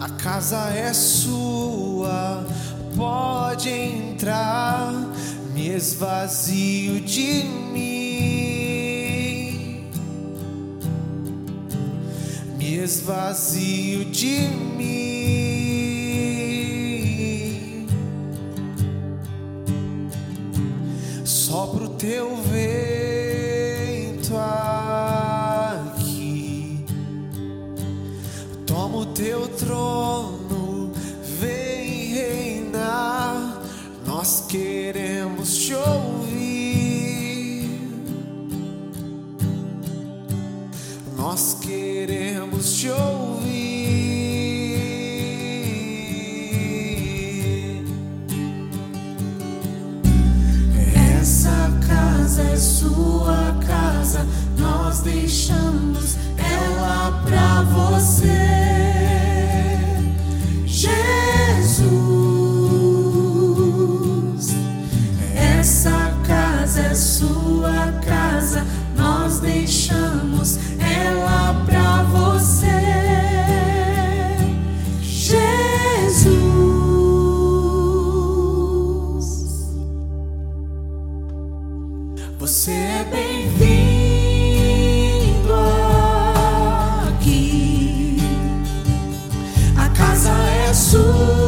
É casa é sua, pode entrar, me esvazio de mim. esvazio de mim só pro teu vento aqui. Toma o teu trono, vem reinar. Nós queremos te ouvir. Nós queremos te ouvir. Essa casa é sua. 走。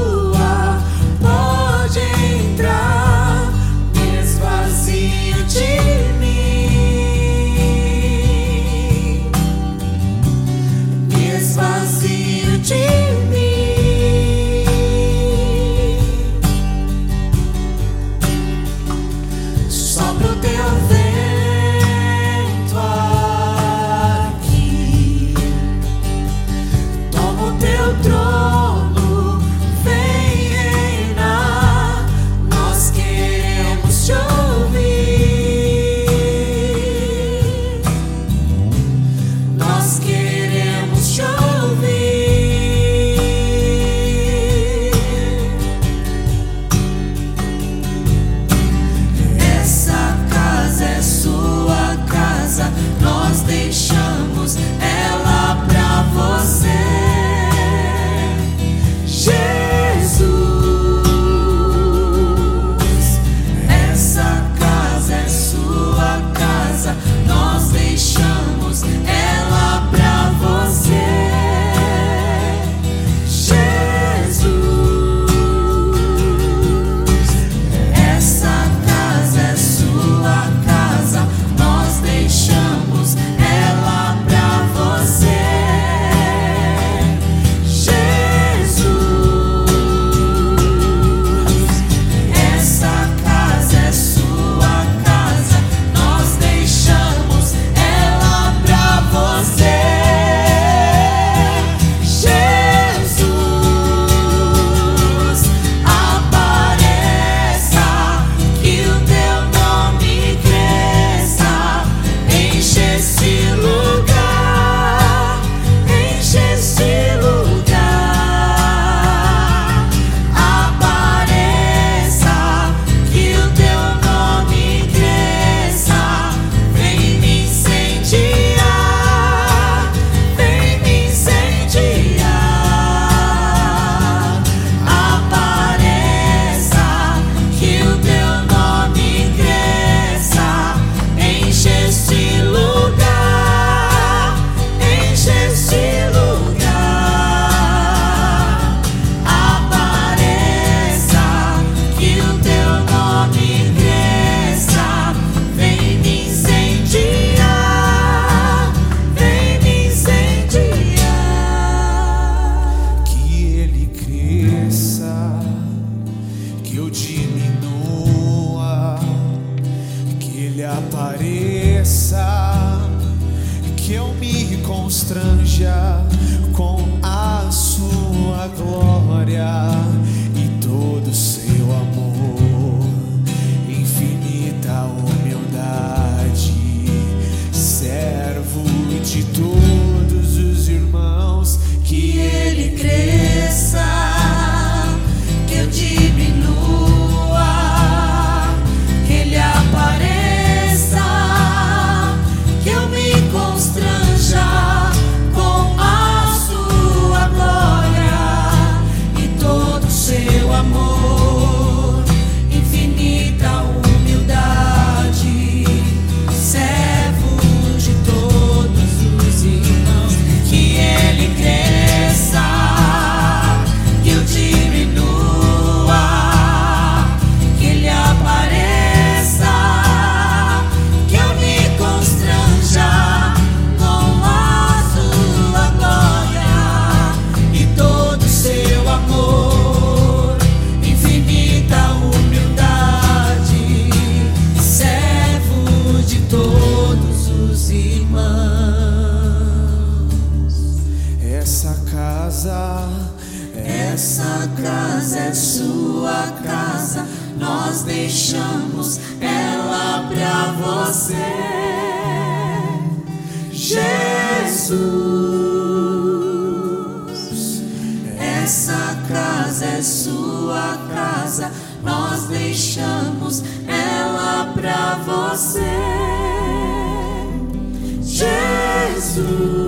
constranja com a sua glória e todo seu amor. casa. Essa casa é sua casa, nós deixamos ela para você. Jesus, essa casa é sua casa, nós deixamos ela para você. Jesus.